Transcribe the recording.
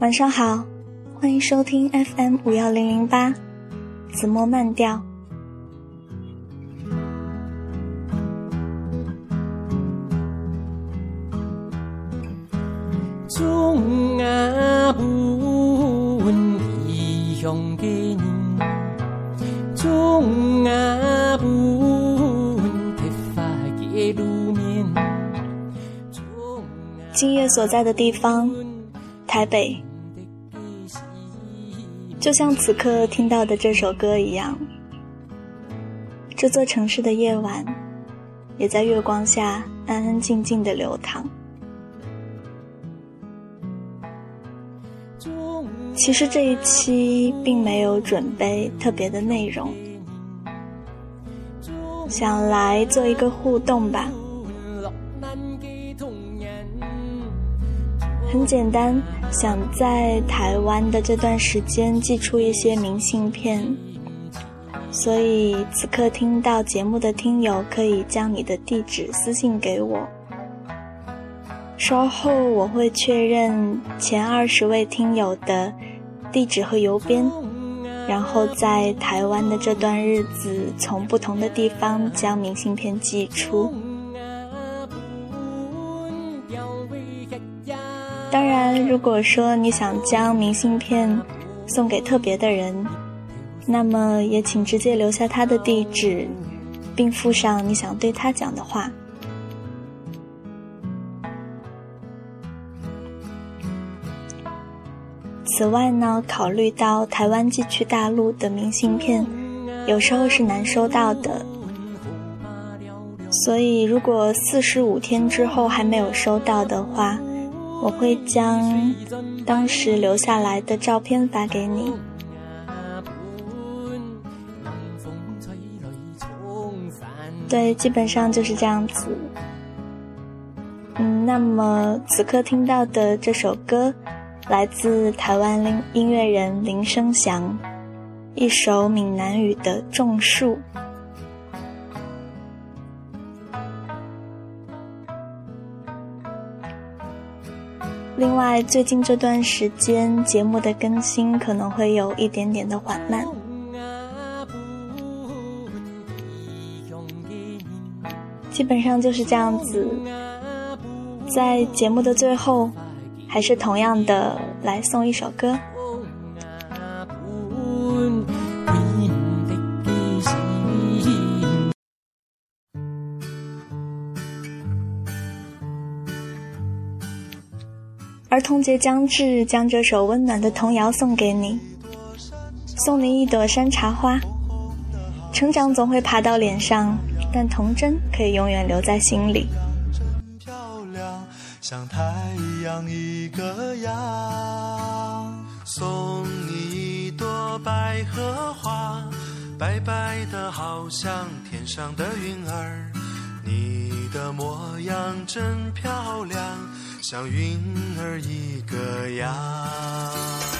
晚上好，欢迎收听 FM 五幺零零八，子墨慢调。今夜所在的地方，台北，就像此刻听到的这首歌一样，这座城市的夜晚，也在月光下安安静静的流淌。其实这一期并没有准备特别的内容，想来做一个互动吧。很简单，想在台湾的这段时间寄出一些明信片，所以此刻听到节目的听友可以将你的地址私信给我，稍后我会确认前二十位听友的地址和邮编，然后在台湾的这段日子从不同的地方将明信片寄出。当然，如果说你想将明信片送给特别的人，那么也请直接留下他的地址，并附上你想对他讲的话。此外呢，考虑到台湾寄去大陆的明信片有时候是难收到的，所以如果四十五天之后还没有收到的话，我会将当时留下来的照片发给你。对，基本上就是这样子。嗯，那么此刻听到的这首歌，来自台湾音音乐人林生祥，一首闽南语的《种树》。另外，最近这段时间节目的更新可能会有一点点的缓慢，基本上就是这样子。在节目的最后，还是同样的来送一首歌。儿童节将至，将这首温暖的童谣送给你，送你一朵山茶花。成长总会爬到脸上，但童真可以永远留在心里。像太阳一个样。送你一朵百合花，白白的，好像天上的云儿。你的模样真漂亮。像云儿一个样。